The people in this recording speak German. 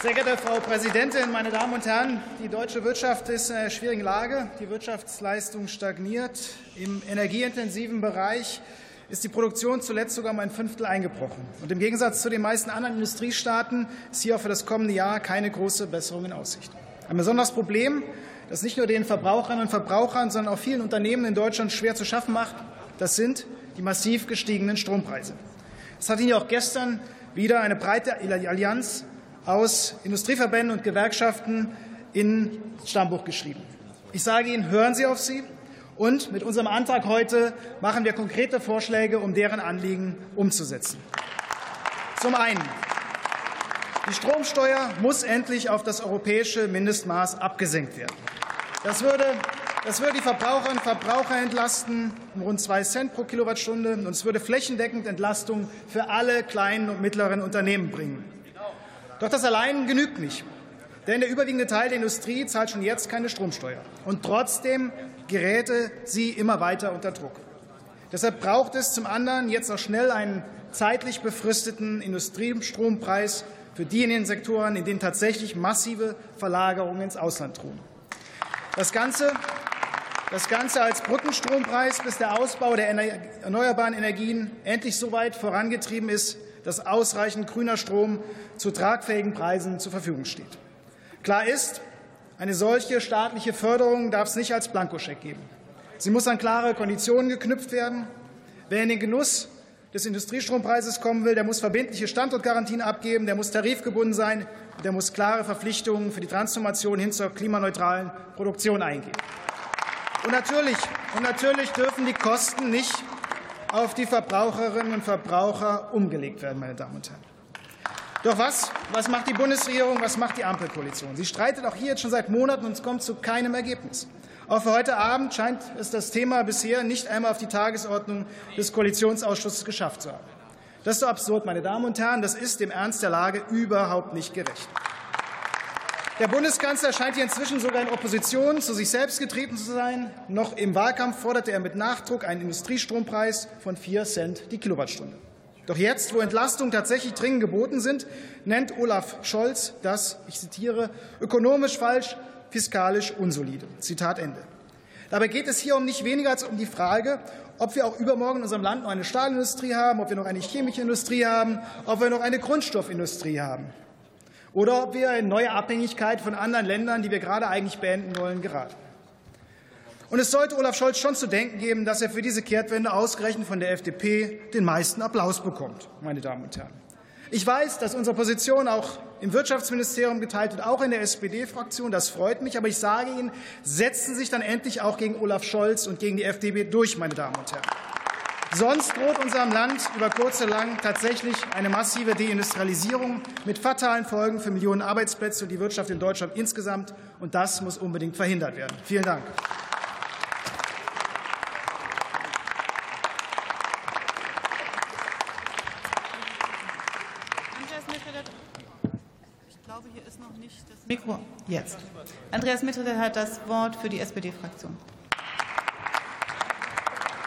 Sehr geehrte Frau Präsidentin, meine Damen und Herren! Die deutsche Wirtschaft ist in einer schwierigen Lage. Die Wirtschaftsleistung stagniert. Im energieintensiven Bereich ist die Produktion zuletzt sogar um ein Fünftel eingebrochen. Und im Gegensatz zu den meisten anderen Industriestaaten ist hier auch für das kommende Jahr keine große Besserung in Aussicht. Ein besonderes Problem, das nicht nur den Verbraucherinnen und Verbrauchern, sondern auch vielen Unternehmen in Deutschland schwer zu schaffen macht, das sind die massiv gestiegenen Strompreise. Es hat Ihnen auch gestern wieder eine breite Allianz aus Industrieverbänden und Gewerkschaften in Stammbuch geschrieben. Ich sage Ihnen, hören Sie auf sie. Und mit unserem Antrag heute machen wir konkrete Vorschläge, um deren Anliegen umzusetzen. Zum einen. Die Stromsteuer muss endlich auf das europäische Mindestmaß abgesenkt werden. Das würde, das würde die Verbraucherinnen und Verbraucher entlasten um rund zwei Cent pro Kilowattstunde, und es würde flächendeckend Entlastung für alle kleinen und mittleren Unternehmen bringen. Doch das allein genügt nicht. Denn der überwiegende Teil der Industrie zahlt schon jetzt keine Stromsteuer. Und trotzdem geräte sie immer weiter unter Druck. Deshalb braucht es zum anderen jetzt auch schnell einen zeitlich befristeten Industriestrompreis für diejenigen Sektoren, in denen tatsächlich massive Verlagerungen ins Ausland drohen. Das Ganze, das Ganze als Brückenstrompreis, bis der Ausbau der erneuerbaren Energien endlich so weit vorangetrieben ist, dass ausreichend grüner Strom zu tragfähigen Preisen zur Verfügung steht. Klar ist, eine solche staatliche Förderung darf es nicht als Blankoscheck geben. Sie muss an klare Konditionen geknüpft werden. Wer in den Genuss des Industriestrompreises kommen will, der muss verbindliche Standortgarantien abgeben, der muss tarifgebunden sein, und der muss klare Verpflichtungen für die Transformation hin zur klimaneutralen Produktion eingehen. Und natürlich, und natürlich dürfen die Kosten nicht auf die Verbraucherinnen und Verbraucher umgelegt werden, meine Damen und Herren. Doch was, was macht die Bundesregierung, was macht die Ampelkoalition? Sie streitet auch hier jetzt schon seit Monaten und es kommt zu keinem Ergebnis. Auch für heute Abend scheint es das Thema bisher nicht einmal auf die Tagesordnung des Koalitionsausschusses geschafft zu haben. Das ist so absurd, meine Damen und Herren. Das ist dem Ernst der Lage überhaupt nicht gerecht. Der Bundeskanzler scheint hier inzwischen sogar in Opposition zu sich selbst getreten zu sein. Noch im Wahlkampf forderte er mit Nachdruck einen Industriestrompreis von 4 Cent die Kilowattstunde. Doch jetzt, wo Entlastungen tatsächlich dringend geboten sind, nennt Olaf Scholz das, ich zitiere, ökonomisch falsch, fiskalisch unsolide. Zitat Ende. Dabei geht es hier um nicht weniger als um die Frage, ob wir auch übermorgen in unserem Land noch eine Stahlindustrie haben, ob wir noch eine chemische Industrie haben, ob wir noch eine Grundstoffindustrie haben oder ob wir in neue Abhängigkeit von anderen Ländern, die wir gerade eigentlich beenden wollen, geraten. Und es sollte Olaf Scholz schon zu denken geben, dass er für diese Kehrtwende ausgerechnet von der FDP den meisten Applaus bekommt, meine Damen und Herren. Ich weiß, dass unsere Position auch im Wirtschaftsministerium geteilt wird, auch in der SPD-Fraktion. Das freut mich. Aber ich sage Ihnen, setzen Sie sich dann endlich auch gegen Olaf Scholz und gegen die FDP durch, meine Damen und Herren. Sonst droht unserem Land über kurz oder lang tatsächlich eine massive Deindustrialisierung mit fatalen Folgen für Millionen Arbeitsplätze und die Wirtschaft in Deutschland insgesamt. Und das muss unbedingt verhindert werden. Vielen Dank. Mikro jetzt. Andreas Mitterleit hat das Wort für die SPD-Fraktion.